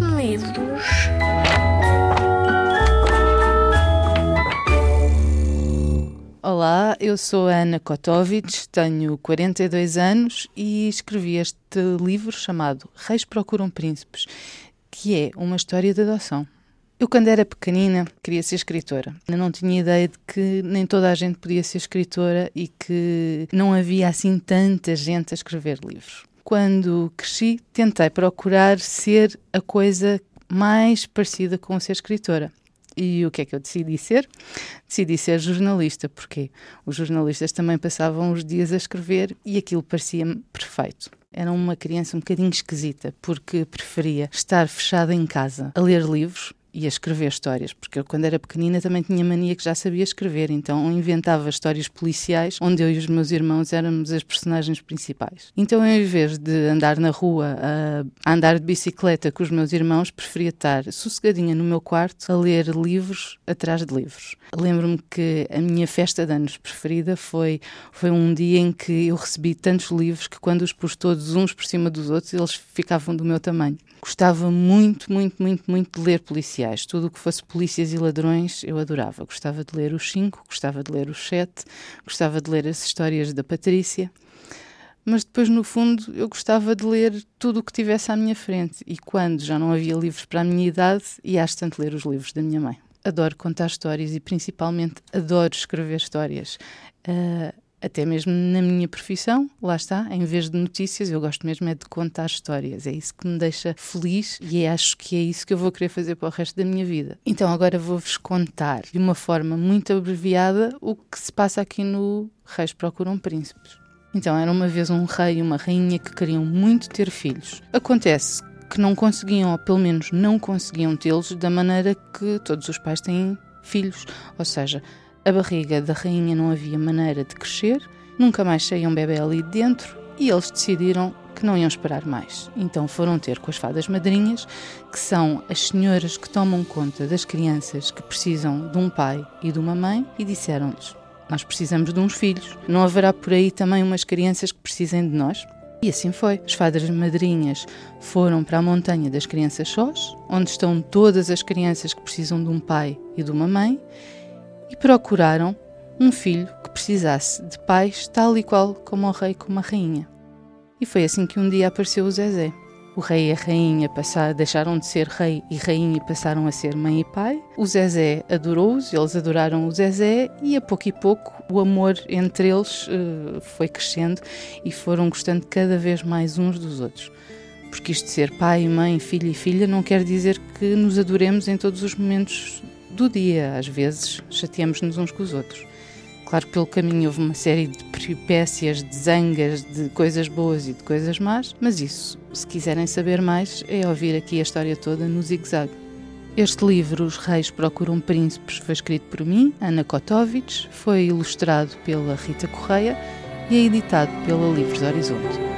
Livros. Olá, eu sou a Ana Kotovic, tenho 42 anos e escrevi este livro chamado Reis Procuram Príncipes, que é uma história de adoção. Eu, quando era pequenina, queria ser escritora. Eu não tinha ideia de que nem toda a gente podia ser escritora e que não havia assim tanta gente a escrever livros. Quando cresci, tentei procurar ser a coisa mais parecida com ser escritora. E o que é que eu decidi ser? Decidi ser jornalista, porque os jornalistas também passavam os dias a escrever e aquilo parecia-me perfeito. Era uma criança um bocadinho esquisita, porque preferia estar fechada em casa a ler livros e a escrever histórias, porque eu, quando era pequenina, também tinha mania que já sabia escrever, então inventava histórias policiais onde eu e os meus irmãos éramos as personagens principais. Então, em vez de andar na rua a, andar de bicicleta com os meus irmãos, preferia estar sossegadinha no meu quarto a ler livros atrás de livros. Lembro-me que a minha festa de anos preferida foi, foi um dia em que eu recebi tantos livros que, quando os pus todos uns por cima dos outros, eles ficavam do meu tamanho. Gostava muito, muito, muito, muito de ler policiais. Tudo o que fosse polícias e ladrões eu adorava. Gostava de ler os cinco, gostava de ler os sete, gostava de ler as histórias da Patrícia. Mas depois, no fundo, eu gostava de ler tudo o que tivesse à minha frente. E quando já não havia livros para a minha idade, ia às tanto ler os livros da minha mãe. Adoro contar histórias e, principalmente, adoro escrever histórias. Uh, até mesmo na minha profissão, lá está, em vez de notícias, eu gosto mesmo é de contar histórias. É isso que me deixa feliz e acho que é isso que eu vou querer fazer para o resto da minha vida. Então agora vou-vos contar de uma forma muito abreviada o que se passa aqui no Reis Procuram Príncipes. Então era uma vez um rei e uma rainha que queriam muito ter filhos. Acontece que não conseguiam, ou pelo menos não conseguiam tê-los da maneira que todos os pais têm filhos, ou seja, a barriga da rainha não havia maneira de crescer, nunca mais saía um bebê ali dentro e eles decidiram que não iam esperar mais. Então foram ter com as fadas madrinhas, que são as senhoras que tomam conta das crianças que precisam de um pai e de uma mãe, e disseram-lhes: Nós precisamos de uns filhos, não haverá por aí também umas crianças que precisem de nós? E assim foi. As fadas madrinhas foram para a montanha das crianças sós, onde estão todas as crianças que precisam de um pai e de uma mãe, e procuraram um filho que precisasse de pais tal e qual como o rei como a rainha. E foi assim que um dia apareceu o Zezé. O rei e a rainha passaram, deixaram de ser rei e rainha e passaram a ser mãe e pai. O Zezé adorou-os, eles adoraram o Zezé e a pouco e pouco o amor entre eles uh, foi crescendo e foram gostando cada vez mais uns dos outros. Porque isto de ser pai, mãe, filho e filha não quer dizer que nos adoremos em todos os momentos do dia. Às vezes chateamos-nos uns com os outros. Claro que pelo caminho houve uma série de peripécias, de zangas, de coisas boas e de coisas más, mas isso, se quiserem saber mais, é ouvir aqui a história toda no Zig-Zag. Este livro, Os Reis Procuram Príncipes, foi escrito por mim, Ana Kotovic, foi ilustrado pela Rita Correia e é editado pela Livros Horizonte.